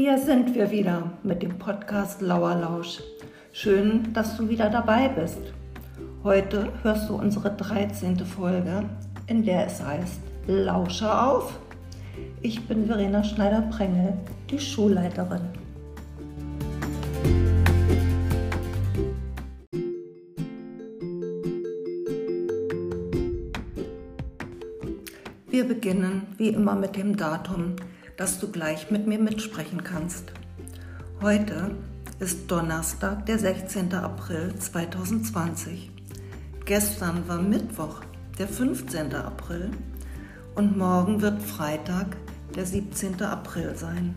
Hier sind wir wieder mit dem Podcast Lauerlausch. Schön, dass du wieder dabei bist. Heute hörst du unsere 13. Folge, in der es heißt Lausche auf. Ich bin Verena Schneider-Prengel, die Schulleiterin. Wir beginnen wie immer mit dem Datum, dass du gleich mit mir mitsprechen kannst. Heute ist Donnerstag, der 16. April 2020. Gestern war Mittwoch, der 15. April und morgen wird Freitag, der 17. April sein.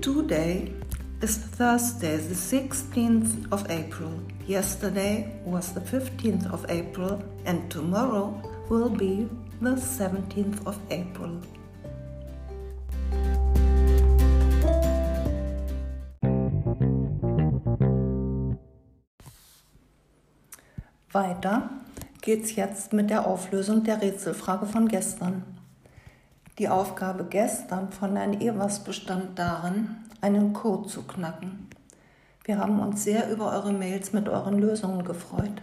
Today is Thursday, the 16th of April. Yesterday was the 15th of April and tomorrow will be the 17th of April. Weiter geht's jetzt mit der Auflösung der Rätselfrage von gestern. Die Aufgabe gestern von Herrn Evers bestand darin, einen Code zu knacken. Wir haben uns sehr über eure Mails mit euren Lösungen gefreut.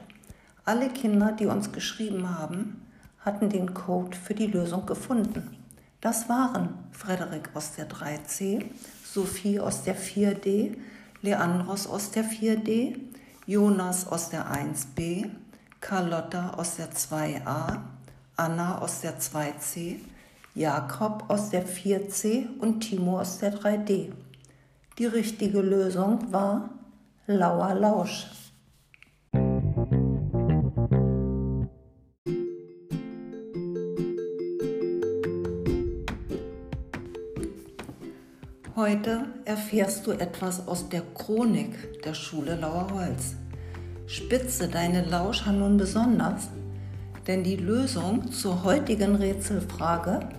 Alle Kinder, die uns geschrieben haben, hatten den Code für die Lösung gefunden. Das waren Frederik aus der 3C, Sophie aus der 4D, Leandros aus der 4D, Jonas aus der 1b, Carlotta aus der 2a, Anna aus der 2c, Jakob aus der 4c und Timo aus der 3d. Die richtige Lösung war Lauer Lausch. Heute erfährst du etwas aus der Chronik der Schule Lauerholz. Spitze deine Lauscher nun besonders, denn die Lösung zur heutigen Rätselfrage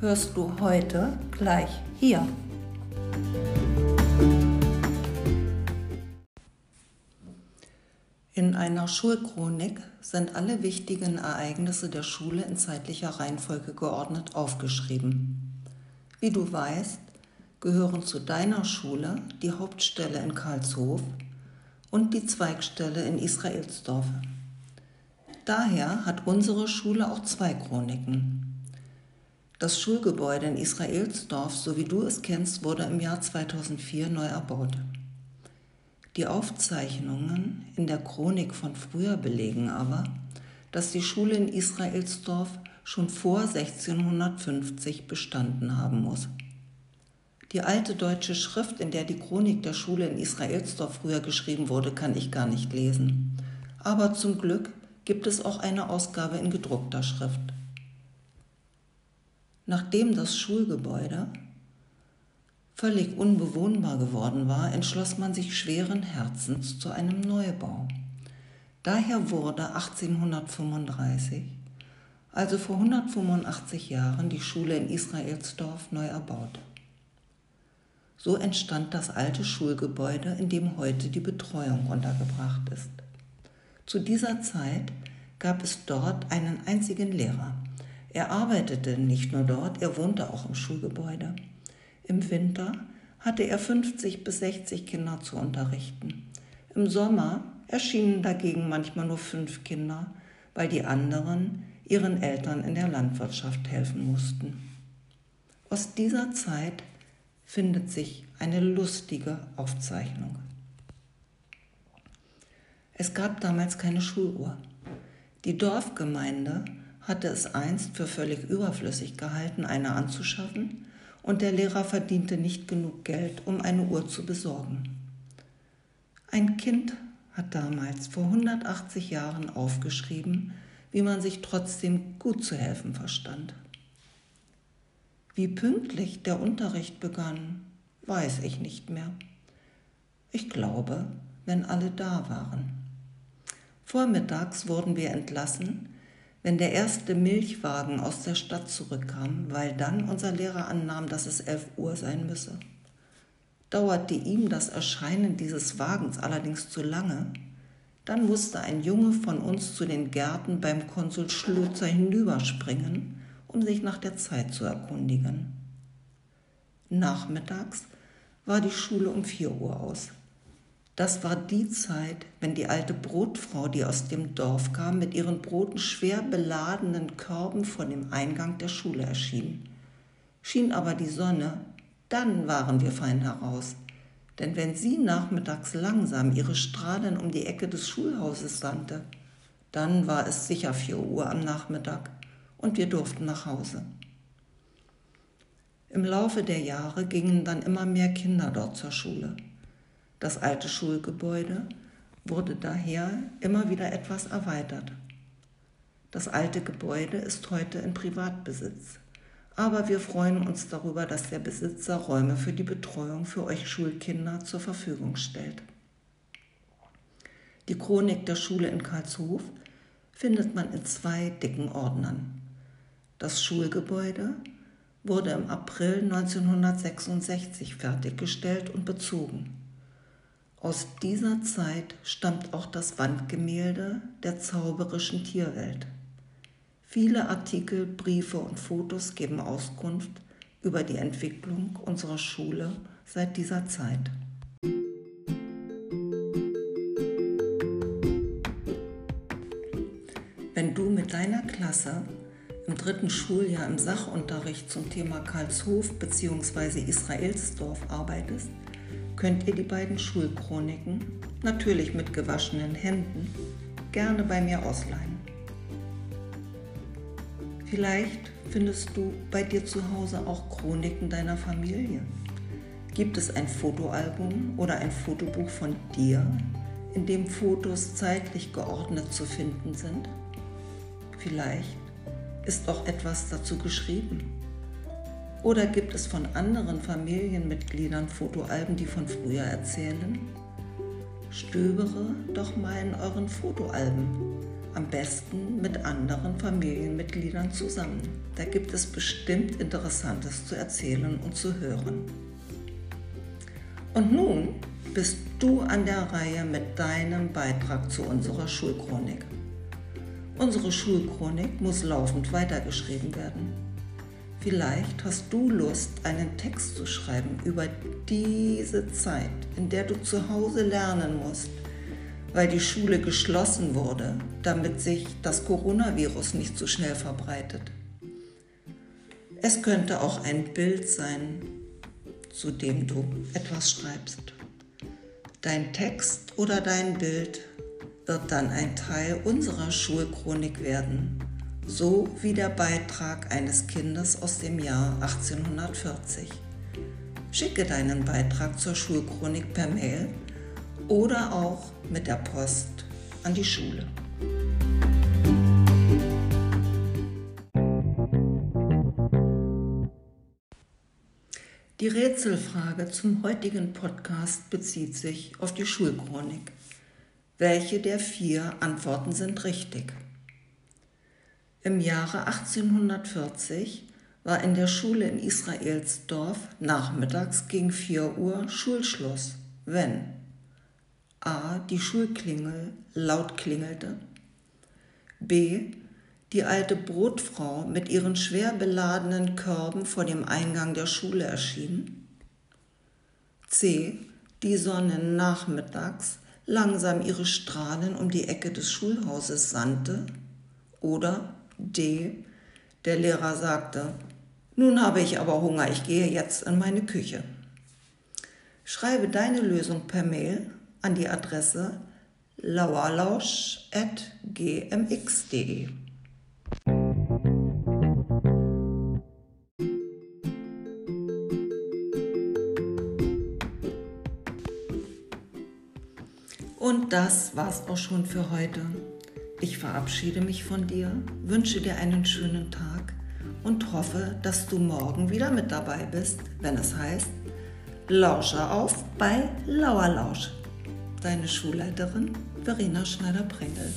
hörst du heute gleich hier. In einer Schulchronik sind alle wichtigen Ereignisse der Schule in zeitlicher Reihenfolge geordnet aufgeschrieben. Wie du weißt, gehören zu deiner Schule die Hauptstelle in Karlshof und die Zweigstelle in Israelsdorf. Daher hat unsere Schule auch zwei Chroniken. Das Schulgebäude in Israelsdorf, so wie du es kennst, wurde im Jahr 2004 neu erbaut. Die Aufzeichnungen in der Chronik von früher belegen aber, dass die Schule in Israelsdorf schon vor 1650 bestanden haben muss. Die alte deutsche Schrift, in der die Chronik der Schule in Israelsdorf früher geschrieben wurde, kann ich gar nicht lesen. Aber zum Glück gibt es auch eine Ausgabe in gedruckter Schrift. Nachdem das Schulgebäude völlig unbewohnbar geworden war, entschloss man sich schweren Herzens zu einem Neubau. Daher wurde 1835, also vor 185 Jahren, die Schule in Israelsdorf neu erbaut. So entstand das alte Schulgebäude, in dem heute die Betreuung untergebracht ist. Zu dieser Zeit gab es dort einen einzigen Lehrer. Er arbeitete nicht nur dort, er wohnte auch im Schulgebäude. Im Winter hatte er 50 bis 60 Kinder zu unterrichten. Im Sommer erschienen dagegen manchmal nur fünf Kinder, weil die anderen ihren Eltern in der Landwirtschaft helfen mussten. Aus dieser Zeit findet sich eine lustige Aufzeichnung. Es gab damals keine Schuluhr. Die Dorfgemeinde hatte es einst für völlig überflüssig gehalten, eine anzuschaffen, und der Lehrer verdiente nicht genug Geld, um eine Uhr zu besorgen. Ein Kind hat damals vor 180 Jahren aufgeschrieben, wie man sich trotzdem gut zu helfen verstand. Wie pünktlich der Unterricht begann, weiß ich nicht mehr. Ich glaube, wenn alle da waren. Vormittags wurden wir entlassen, wenn der erste Milchwagen aus der Stadt zurückkam, weil dann unser Lehrer annahm, dass es elf Uhr sein müsse. Dauerte ihm das Erscheinen dieses Wagens allerdings zu lange, dann musste ein Junge von uns zu den Gärten beim Konsul Schlözer hinüberspringen um sich nach der Zeit zu erkundigen. Nachmittags war die Schule um 4 Uhr aus. Das war die Zeit, wenn die alte Brotfrau, die aus dem Dorf kam, mit ihren Broten schwer beladenen Körben vor dem Eingang der Schule erschien. Schien aber die Sonne, dann waren wir fein heraus. Denn wenn sie nachmittags langsam ihre Strahlen um die Ecke des Schulhauses sandte, dann war es sicher vier Uhr am Nachmittag und wir durften nach Hause. Im Laufe der Jahre gingen dann immer mehr Kinder dort zur Schule. Das alte Schulgebäude wurde daher immer wieder etwas erweitert. Das alte Gebäude ist heute in Privatbesitz, aber wir freuen uns darüber, dass der Besitzer Räume für die Betreuung für euch Schulkinder zur Verfügung stellt. Die Chronik der Schule in Karlshof findet man in zwei dicken Ordnern. Das Schulgebäude wurde im April 1966 fertiggestellt und bezogen. Aus dieser Zeit stammt auch das Wandgemälde der zauberischen Tierwelt. Viele Artikel, Briefe und Fotos geben Auskunft über die Entwicklung unserer Schule seit dieser Zeit. Wenn du mit deiner Klasse im dritten Schuljahr im Sachunterricht zum Thema Karlshof bzw. Israelsdorf arbeitest, könnt ihr die beiden Schulchroniken, natürlich mit gewaschenen Händen, gerne bei mir ausleihen. Vielleicht findest du bei dir zu Hause auch Chroniken deiner Familie. Gibt es ein Fotoalbum oder ein Fotobuch von dir, in dem Fotos zeitlich geordnet zu finden sind? Vielleicht ist auch etwas dazu geschrieben oder gibt es von anderen Familienmitgliedern Fotoalben, die von früher erzählen? Stöbere doch mal in euren Fotoalben, am besten mit anderen Familienmitgliedern zusammen. Da gibt es bestimmt Interessantes zu erzählen und zu hören. Und nun bist du an der Reihe mit deinem Beitrag zu unserer Schulchronik. Unsere Schulchronik muss laufend weitergeschrieben werden. Vielleicht hast du Lust, einen Text zu schreiben über diese Zeit, in der du zu Hause lernen musst, weil die Schule geschlossen wurde, damit sich das Coronavirus nicht so schnell verbreitet. Es könnte auch ein Bild sein, zu dem du etwas schreibst. Dein Text oder dein Bild wird dann ein Teil unserer Schulchronik werden so wie der Beitrag eines Kindes aus dem Jahr 1840. Schicke deinen Beitrag zur Schulchronik per Mail oder auch mit der Post an die Schule. Die Rätselfrage zum heutigen Podcast bezieht sich auf die Schulchronik. Welche der vier Antworten sind richtig? Im Jahre 1840 war in der Schule in Israelsdorf nachmittags gegen 4 Uhr Schulschluss, wenn a. die Schulklingel laut klingelte, b. die alte Brotfrau mit ihren schwer beladenen Körben vor dem Eingang der Schule erschien, c. die Sonne nachmittags langsam ihre Strahlen um die Ecke des Schulhauses sandte oder D. Der Lehrer sagte, nun habe ich aber Hunger, ich gehe jetzt in meine Küche. Schreibe deine Lösung per Mail an die Adresse lauerlausch.gmx.de. das war's auch schon für heute. Ich verabschiede mich von dir, wünsche dir einen schönen Tag und hoffe, dass du morgen wieder mit dabei bist, wenn es heißt Lauscher auf bei Lauerlausch. Deine Schulleiterin Verena Schneider-Prengel.